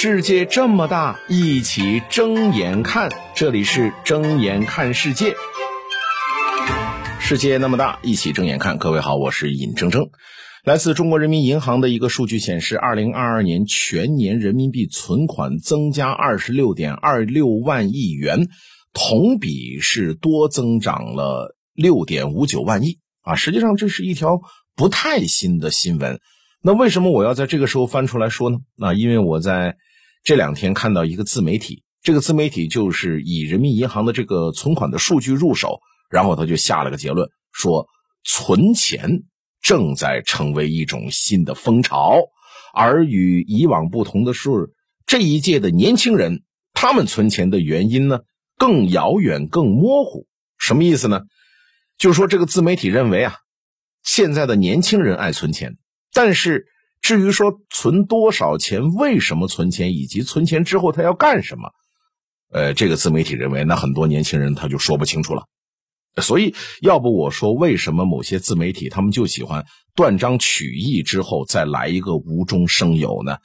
世界这么大，一起睁眼看。这里是睁眼看世界。世界那么大，一起睁眼看。各位好，我是尹铮铮。来自中国人民银行的一个数据显示，二零二二年全年人民币存款增加二十六点二六万亿元，同比是多增长了六点五九万亿啊。实际上，这是一条不太新的新闻。那为什么我要在这个时候翻出来说呢？那因为我在这两天看到一个自媒体，这个自媒体就是以人民银行的这个存款的数据入手，然后他就下了个结论，说存钱正在成为一种新的风潮，而与以往不同的是，这一届的年轻人他们存钱的原因呢更遥远、更模糊。什么意思呢？就是说这个自媒体认为啊，现在的年轻人爱存钱。但是，至于说存多少钱、为什么存钱，以及存钱之后他要干什么，呃，这个自媒体认为，那很多年轻人他就说不清楚了。所以，要不我说，为什么某些自媒体他们就喜欢断章取义之后再来一个无中生有呢？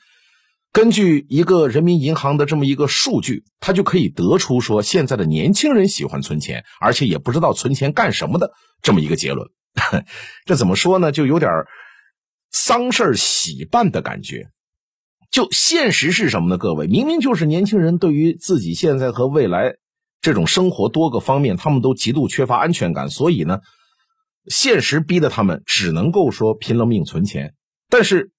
根据一个人民银行的这么一个数据，他就可以得出说，现在的年轻人喜欢存钱，而且也不知道存钱干什么的这么一个结论。这怎么说呢？就有点丧事喜办的感觉，就现实是什么呢？各位，明明就是年轻人对于自己现在和未来这种生活多个方面，他们都极度缺乏安全感，所以呢，现实逼得他们只能够说拼了命存钱。但是，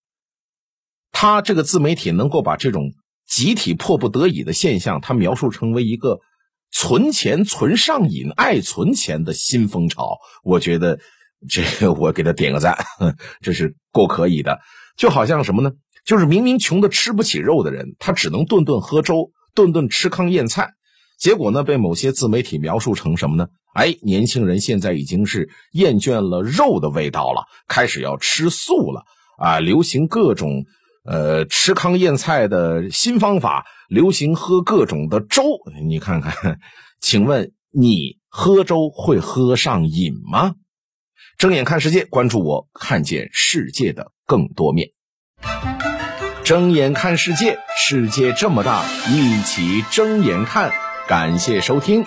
他这个自媒体能够把这种集体迫不得已的现象，他描述成为一个存钱存上瘾、爱存钱的新风潮，我觉得。这我给他点个赞，这是够可以的。就好像什么呢？就是明明穷的吃不起肉的人，他只能顿顿喝粥，顿顿吃糠咽菜。结果呢，被某些自媒体描述成什么呢？哎，年轻人现在已经是厌倦了肉的味道了，开始要吃素了啊！流行各种呃吃糠咽菜的新方法，流行喝各种的粥。你看看，请问你喝粥会喝上瘾吗？睁眼看世界，关注我，看见世界的更多面。睁眼看世界，世界这么大，一起睁眼看。感谢收听。